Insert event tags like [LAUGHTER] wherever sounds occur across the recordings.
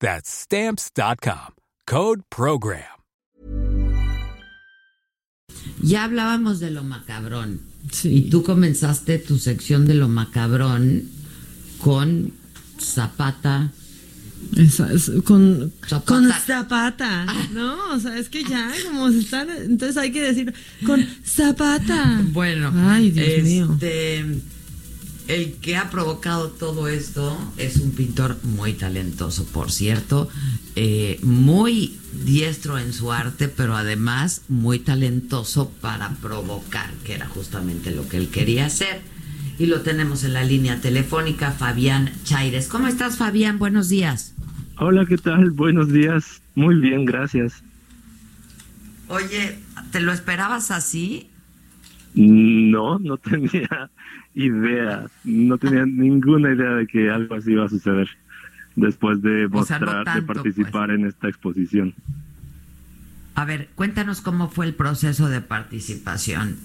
That's Stamps.com. Code Program. Ya hablábamos de lo macabrón. Y tú comenzaste tu sección de lo macabrón con Zapata. Esa- es- con, Zapata. con Zapata, ¿no? O sea, es que ya, como se están, entonces hay que decir con Zapata. [LAUGHS] Bueno, Ay, Dios mío. El que ha provocado todo esto es un pintor muy talentoso, por cierto, eh, muy diestro en su arte, pero además muy talentoso para provocar, que era justamente lo que él quería hacer. Y lo tenemos en la línea telefónica, Fabián Chaires. ¿Cómo estás, Fabián? Buenos días. Hola, ¿qué tal? Buenos días. Muy bien, gracias. Oye, ¿te lo esperabas así? No, no [LAUGHS] tenía idea, no tenía ninguna idea de que algo así iba a suceder después de O sea, no mostrar, de pues. participar en esta exposición. A ver, cuéntanos cómo fue el proceso de participación.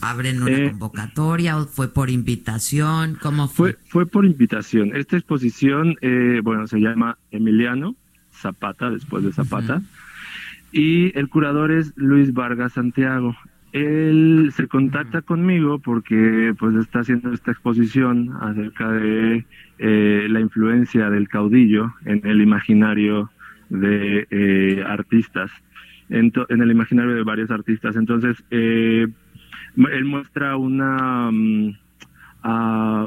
¿Abren una Eh, convocatoria o fue por invitación? ¿Cómo fue? Fue, fue por invitación. Esta exposición, eh, bueno, se llama Emiliano Zapata, después de Zapata, y el curador es Luis Vargas Santiago. Él se contacta conmigo porque pues está haciendo esta exposición acerca de eh, la influencia del caudillo en el imaginario de eh, artistas, en, en el imaginario de varios artistas. Entonces, eh, él muestra una... mm,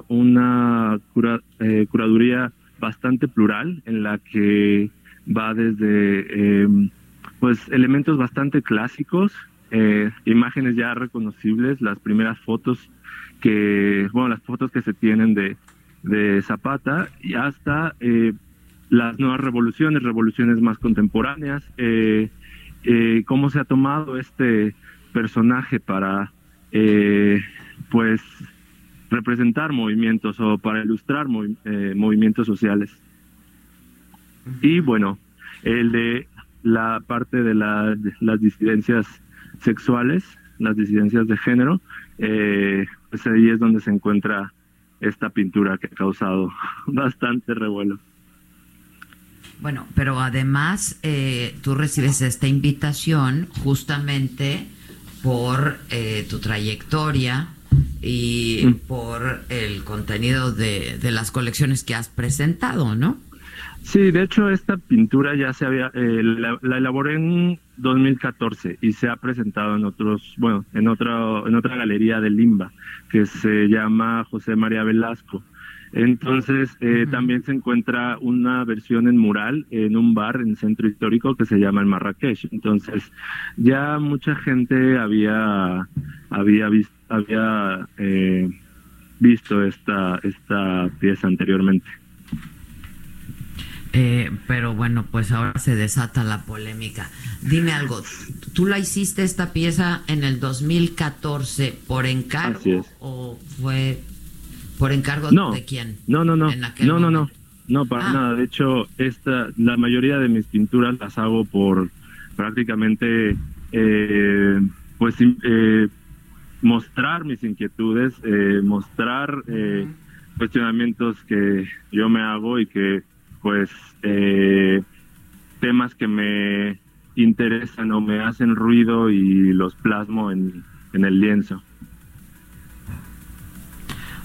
una cura- eh, curaduría bastante plural en la que va desde eh, pues elementos bastante clásicos, eh, imágenes ya reconocibles, las primeras fotos que, bueno, las fotos que se tienen de, de Zapata y hasta eh, las nuevas revoluciones, revoluciones más contemporáneas, eh, eh, cómo se ha tomado este personaje para, eh, pues, representar movimientos o para ilustrar movi- movimientos sociales. Y bueno, el de la parte de, la- de las disidencias sexuales, las disidencias de género, eh, pues ahí es donde se encuentra esta pintura que ha causado [LAUGHS] bastante revuelo. Bueno, pero además eh, tú recibes esta invitación justamente por eh, tu trayectoria y Mm. por el contenido de, de las colecciones que has presentado, ¿no? Sí, de hecho esta pintura ya se había, eh, la, la elaboré en 2014 y se ha presentado en otros, bueno, en otra, en otra galería de Limba que se llama José María Velasco. Entonces eh, también se encuentra una versión en mural en un bar en centro histórico que se llama el Marrakech. Entonces ya mucha gente había había visto había eh, visto esta esta pieza anteriormente. Eh, pero bueno, pues ahora se desata la polémica. Dime algo, ¿tú la hiciste esta pieza en el 2014 por encargo o fue por encargo No, de quién? No, no, no. No, no, no. No, para Ah. nada. De hecho, esta, la mayoría de mis pinturas las hago por prácticamente, eh, pues, eh, mostrar mis inquietudes, eh, mostrar eh, cuestionamientos que yo me hago y que, pues, eh, temas que me interesan o me hacen ruido y los plasmo en, en el lienzo.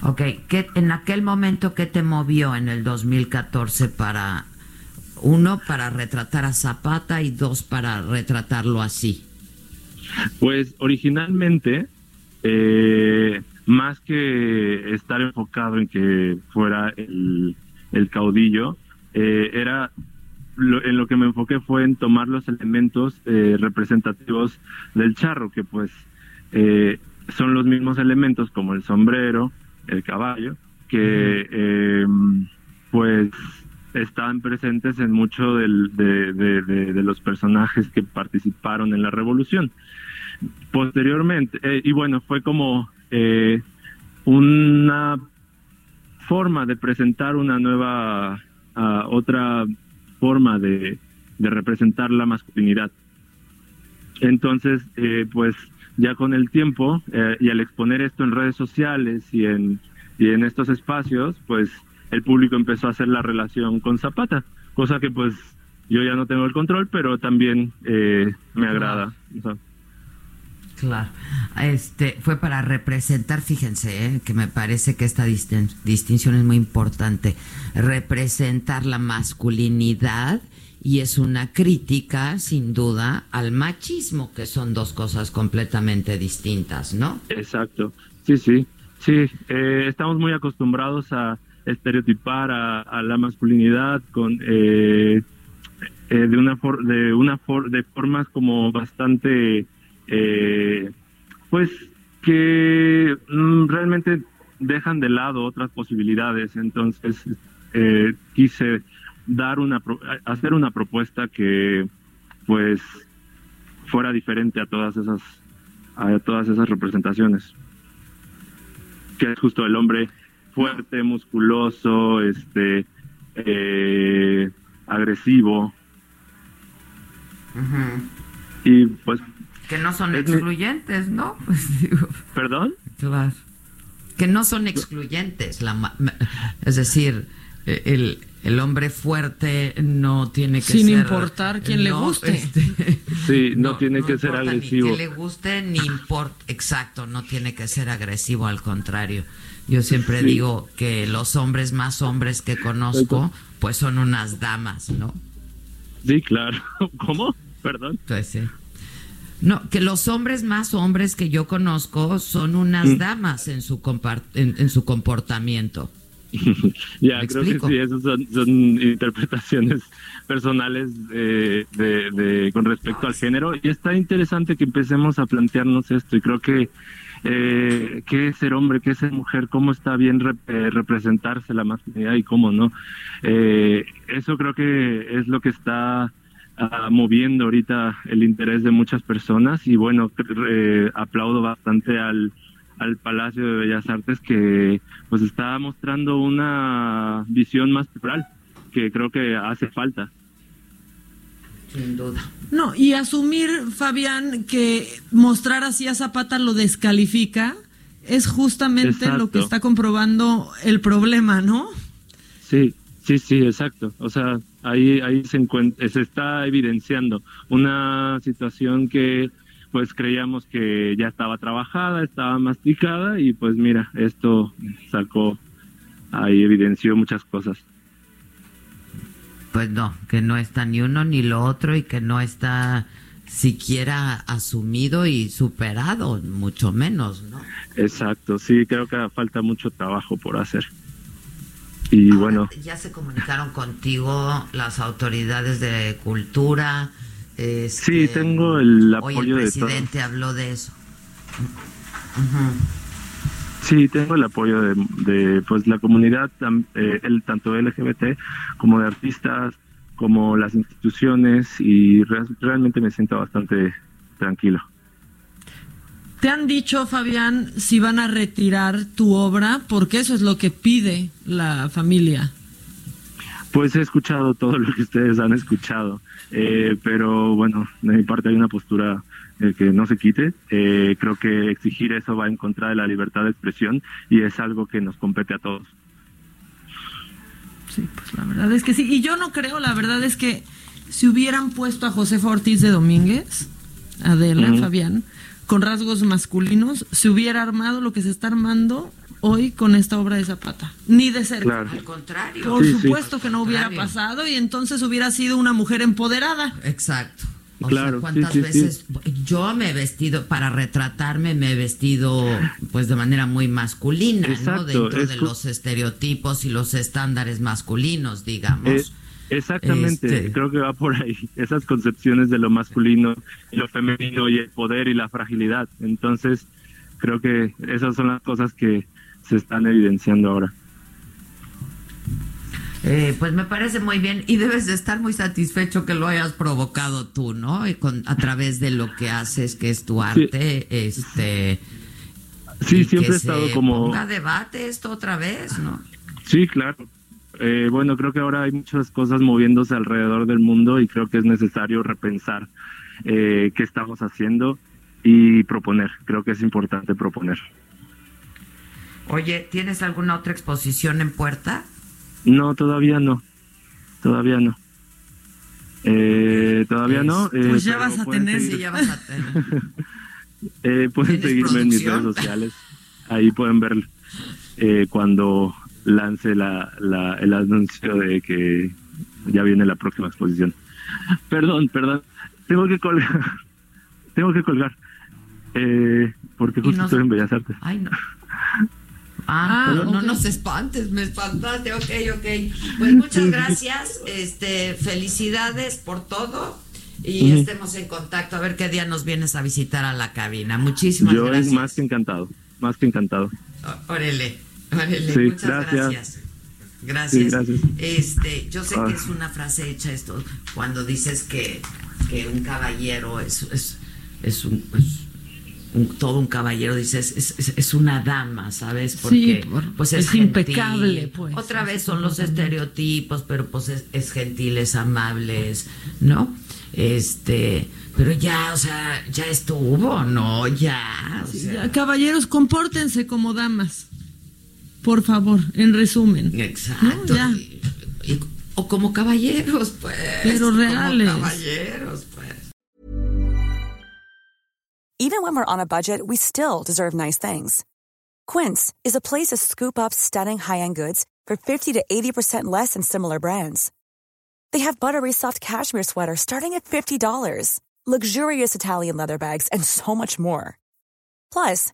Ok, ¿qué, en aquel momento, ¿qué te movió en el 2014 para, uno, para retratar a Zapata y dos, para retratarlo así? Pues originalmente, eh, más que estar enfocado en que fuera el, el caudillo, eh, era lo- en lo que me enfoqué fue en tomar los elementos eh, representativos del charro, que pues eh, son los mismos elementos como el sombrero, el caballo, que eh, pues están presentes en muchos de, de- de- de los personajes que participaron en la revolución. Posteriormente, eh, y bueno, fue como eh, una forma de presentar una nueva, ah, otra forma de, representar la masculinidad. Entonces, eh, pues ya con el tiempo eh, y al exponer esto en redes sociales y en, y en estos espacios, pues el público empezó a hacer la relación con Zapata, cosa que pues yo ya no tengo el control, pero también eh, me agrada. Claro. Este fue para representar, fíjense, ¿eh? que me parece que esta distin- distinción es muy importante, representar la masculinidad y es una crítica, sin duda, al machismo, que son dos cosas completamente distintas, ¿no? Exacto, sí, sí, sí. eh, estamos muy acostumbrados a estereotipar a, la masculinidad con eh, eh, de una de una de formas como bastante, eh, pues que mm, realmente dejan de lado otras posibilidades. Entonces eh, quise dar una hacer una propuesta que pues fuera diferente a todas esas a todas esas representaciones. Que es justo el hombre fuerte musculoso este eh, agresivo. Y pues Que no son excluyentes, ¿no? [LAUGHS] Pues digo, perdón claro. Que no son excluyentes, la es decir, eh, el, el hombre fuerte no tiene que Sin ser... importar quién le guste. este, [LAUGHS] sí no, tiene que ser importa agresivo Ni que le guste, ni importa. Exacto, no tiene que ser agresivo, al contrario. Yo siempre Sí. digo que los hombres más hombres que conozco, pues son unas damas, ¿no? sí claro [LAUGHS] cómo perdón Pues sí. No, que los hombres más hombres que yo conozco son unas Mm. damas en su, en, en su comportamiento. [LAUGHS] ya ¿Me creo explico? que sí esas son, son interpretaciones [LAUGHS] personales de, de- de- con respecto al género y está interesante que empecemos a plantearnos esto y creo que eh, qué es ser hombre, qué es ser mujer, cómo está bien rep- eh, representarse la masculinidad y cómo no. Eh, eso creo que es lo que está ah, moviendo ahorita el interés de muchas personas y bueno, eh, aplaudo bastante al, al Palacio de Bellas Artes que pues está mostrando una visión más plural que creo que hace falta. Sin duda. No, y asumir, Fabián, que mostrar así a Zapata lo descalifica es justamente lo que está comprobando el problema, ¿no? Sí, sí, sí, exacto. O sea, ahí, ahí se encuentra, se está evidenciando una situación que pues creíamos que ya estaba trabajada, estaba masticada y pues mira, esto sacó, ahí evidenció muchas cosas. Pues no, que no está ni uno ni lo otro y que no está siquiera asumido y superado, mucho menos, ¿no? Exacto, sí, creo que falta mucho trabajo por hacer. Y Ahora, bueno, Ya se comunicaron contigo las autoridades de cultura. Sí, tengo el hoy apoyo el de todos. presidente habló de eso. Sí, tengo el apoyo de, de, pues la comunidad, eh, el, tanto LGBT como de artistas, como las instituciones y re- realmente me siento bastante tranquilo. ¿Te han dicho, Fabián, si van a retirar tu obra? Porque eso es lo que pide la familia. Pues he escuchado todo lo que ustedes han escuchado, eh, pero bueno, de mi parte hay una postura eh, que no se quite. Eh, creo que exigir eso va en contra de la libertad de expresión y es algo que nos compete a todos. Sí, pues la verdad es que sí. Y yo no creo, la verdad es que si hubieran puesto a Josefa Ortiz de Domínguez, Adela, Ujú. Fabián, con rasgos masculinos, se hubiera armado lo que se está armando hoy con esta obra de Zapata. Ni de cerca. Claro. Al contrario. Por Sí, sí. supuesto que no hubiera Contrario. pasado y entonces hubiera sido una mujer empoderada. Exacto. O Claro, sea, ¿cuántas sí, sí, sí. veces yo me he vestido, para retratarme, me he vestido pues de manera muy masculina, Dentro es de los estereotipos y los estándares masculinos, digamos. Eh, exactamente, Este- creo que va por ahí. Esas concepciones de lo masculino, y lo femenino y el poder y la fragilidad. Entonces, creo que esas son las cosas que se están evidenciando ahora. Eh, pues me parece muy bien y debes de estar muy satisfecho que lo hayas provocado tú, ¿no? Y con, a través de lo que haces, que es tu arte, este... Sí, siempre que he estado se como... ponga debate esto otra vez, ¿no? Sí, claro. Eh, bueno, creo que ahora hay muchas cosas moviéndose alrededor del mundo y creo que es necesario repensar eh, qué estamos haciendo y proponer. Creo que es importante proponer. Oye, ¿tienes alguna otra exposición en puerta? No, todavía no. Todavía no. Eh, todavía no. eh, Pues ya vas a tener, Sí, seguir- ya vas a tener. eh, pueden ¿Tienes seguirme en mis redes sociales. Ahí pueden ver eh, cuando lance la, la, el anuncio de que ya viene la próxima exposición. Perdón, perdón. Tengo que colgar. [LAUGHS] Tengo que colgar. Eh, porque justo no- estoy en Bellas Artes. Ay, no. [LAUGHS] Ah, Ah, no, nos espantes, me espantaste, ok, ok. Pues [LAUGHS] muchas gracias, este, felicidades por todo y estemos en contacto a ver qué día nos vienes a visitar a la cabina. Muchísimas Yo gracias. es más que encantado. Más que encantado. Órale, Sí, muchas gracias. gracias. Gracias. Sí, gracias. Este, yo sé Ah. que es una frase hecha esto cuando dices que, que un caballero es, es, es un, es un- todo un caballero, dices, es, es, es una dama, ¿sabes? Porque Sí, por- pues es, impecable, pues. Otra vez son los también. estereotipos, pero pues es, es gentil, es amables, ¿no? Este, pero ya, o sea, ya estuvo, ¿no? Ya, o Sí, sea, ya, caballeros, compórtense como damas. Por favor, en resumen. Exacto. No, ya. Y- y- o como caballeros, pues. Pero reales. Como caballeros, pues. Even when we're on a budget, we still deserve nice things. Quince is a place to scoop up stunning high-end goods for 50 to 80% less than similar brands. They have buttery soft cashmere sweaters starting at $50, luxurious Italian leather bags, and so much more. Plus,